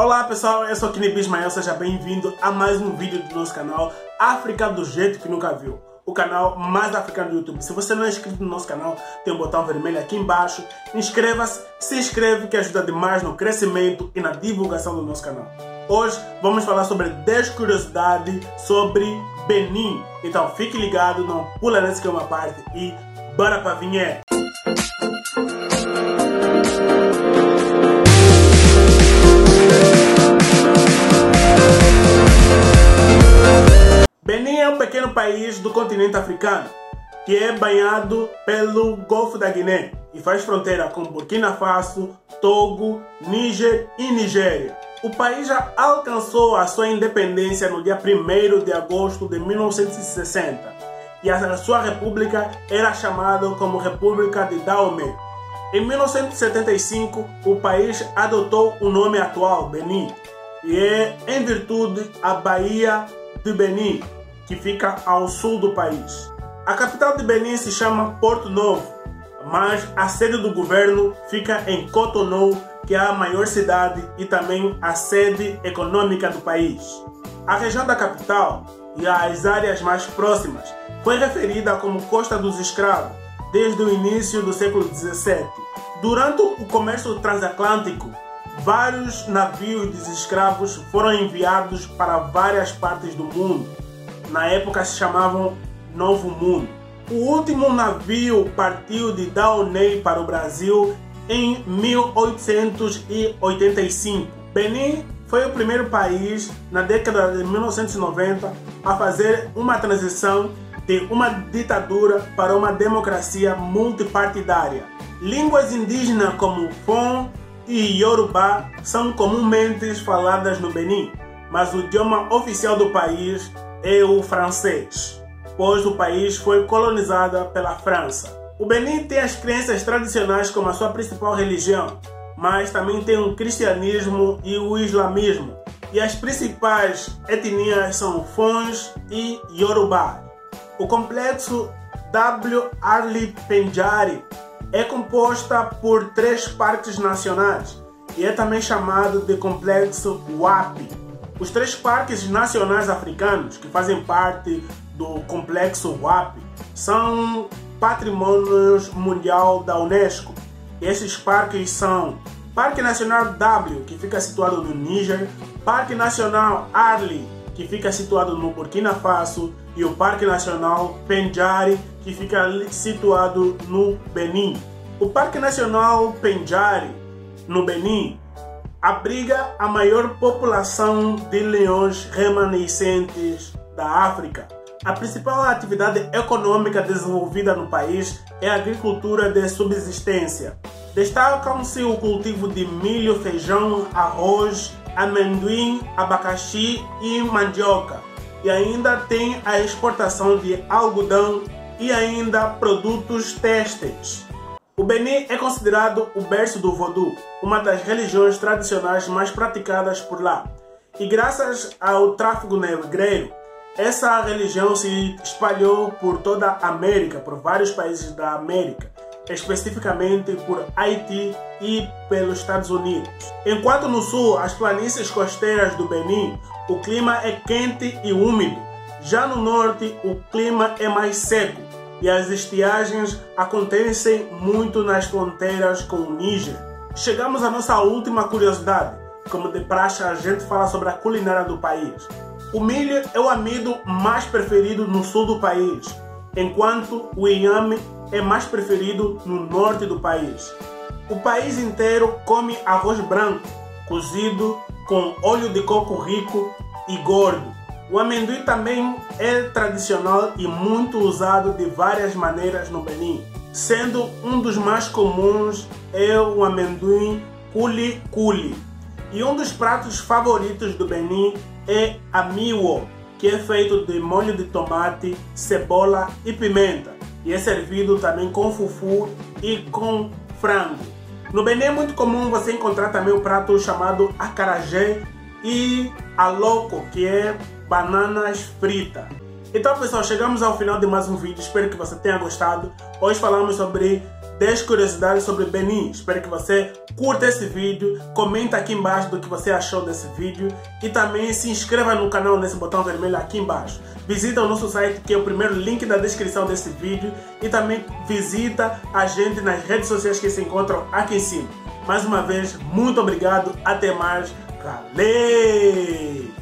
Olá pessoal, eu sou Kini Bismael, seja bem-vindo a mais um vídeo do nosso canal África do Jeito Que Nunca Viu o canal mais africano do YouTube. Se você não é inscrito no nosso canal, tem um botão vermelho aqui embaixo. Inscreva-se, se inscreve que ajuda demais no crescimento e na divulgação do nosso canal. Hoje vamos falar sobre 10 curiosidades sobre Benin. Então fique ligado, não pula nessa que é uma parte e bora pra vinheta. País do continente africano que é banhado pelo Golfo da Guiné e faz fronteira com Burkina Faso, Togo, Níger e Nigéria. O país já alcançou a sua independência no dia 1 de agosto de 1960 e a sua república era chamada como República de Dahomey. Em 1975, o país adotou o nome atual, Benin, e é em virtude a Baía de Benin, que fica ao sul do país. A capital de Benin se chama Porto Novo, mas a sede do governo fica em Cotonou, que é a maior cidade e também a sede econômica do país. A região da capital e as áreas mais próximas foi referida como Costa dos Escravos desde o início do século XVII. Durante o comércio transatlântico, vários navios de escravos foram enviados para várias partes do mundo. Na época se chamavam Novo Mundo. O último navio partiu de Daunay para o Brasil em 1885. Benin foi o primeiro país na década de 1990 a fazer uma transição de uma ditadura para uma democracia multipartidária. Línguas indígenas como Fon e Yorubá são comumente faladas no Benin, mas o idioma oficial do país é o francês, pois o país foi colonizado pela França. O Benin tem as crenças tradicionais como a sua principal religião, mas também tem o cristianismo e o islamismo. E as principais etnias são Fons e Yorubá. O complexo W. Arli Penjari é composta por três parques nacionais e é também chamado de Complexo WAP. Os três parques nacionais africanos que fazem parte do Complexo WAP são patrimônios mundial da Unesco. Esses parques são Parque Nacional W, que fica situado no Níger, Parque Nacional Arli, que fica situado no Burkina Faso, e o Parque Nacional Penjari, que fica situado no Benin. O Parque Nacional Penjari, no Benin, abriga a maior população de leões remanescentes da África. A principal atividade econômica desenvolvida no país é a agricultura de subsistência. Destacam-se o cultivo de milho, feijão, arroz, amendoim, abacaxi e mandioca e ainda tem a exportação de algodão e ainda produtos têxteis. O Benin é considerado o berço do voodoo, uma das religiões tradicionais mais praticadas por lá. E graças ao tráfico negreiro, essa religião se espalhou por toda a América, por vários países da América, especificamente por Haiti e pelos Estados Unidos. Enquanto no sul, as planícies costeiras do Benin o clima é quente e úmido. Já no norte, o clima é mais seco e as estiagens acontecem muito nas fronteiras com o Níger. Chegamos à nossa última curiosidade. Como de praxe, a gente fala sobre a culinária do país. O milho é o amido mais preferido no sul do país, enquanto o inhame é mais preferido no norte do país. O país inteiro come arroz branco, cozido com óleo de coco rico e gordo. O amendoim também é tradicional e muito usado de várias maneiras no Benin, sendo um dos mais comuns é o amendoim culi culi. E um dos pratos favoritos do Benin é a miwo, que é feito de molho de tomate, cebola e pimenta, e é servido também com fufu e com frango. No Benin é muito comum você encontrar também o prato chamado acarajé e a loco, que é bananas fritas. Então pessoal, chegamos ao final de mais um vídeo, espero que você tenha gostado. Hoje falamos sobre 10 curiosidades sobre Benin. Espero que você curta esse vídeo, comenta aqui embaixo do que você achou desse vídeo e também se inscreva no canal nesse botão vermelho aqui embaixo. Visita o nosso site que é o primeiro link da descrição desse vídeo e também visita a gente nas redes sociais que se encontram aqui em cima. Mais uma vez, muito obrigado, até mais, valeu!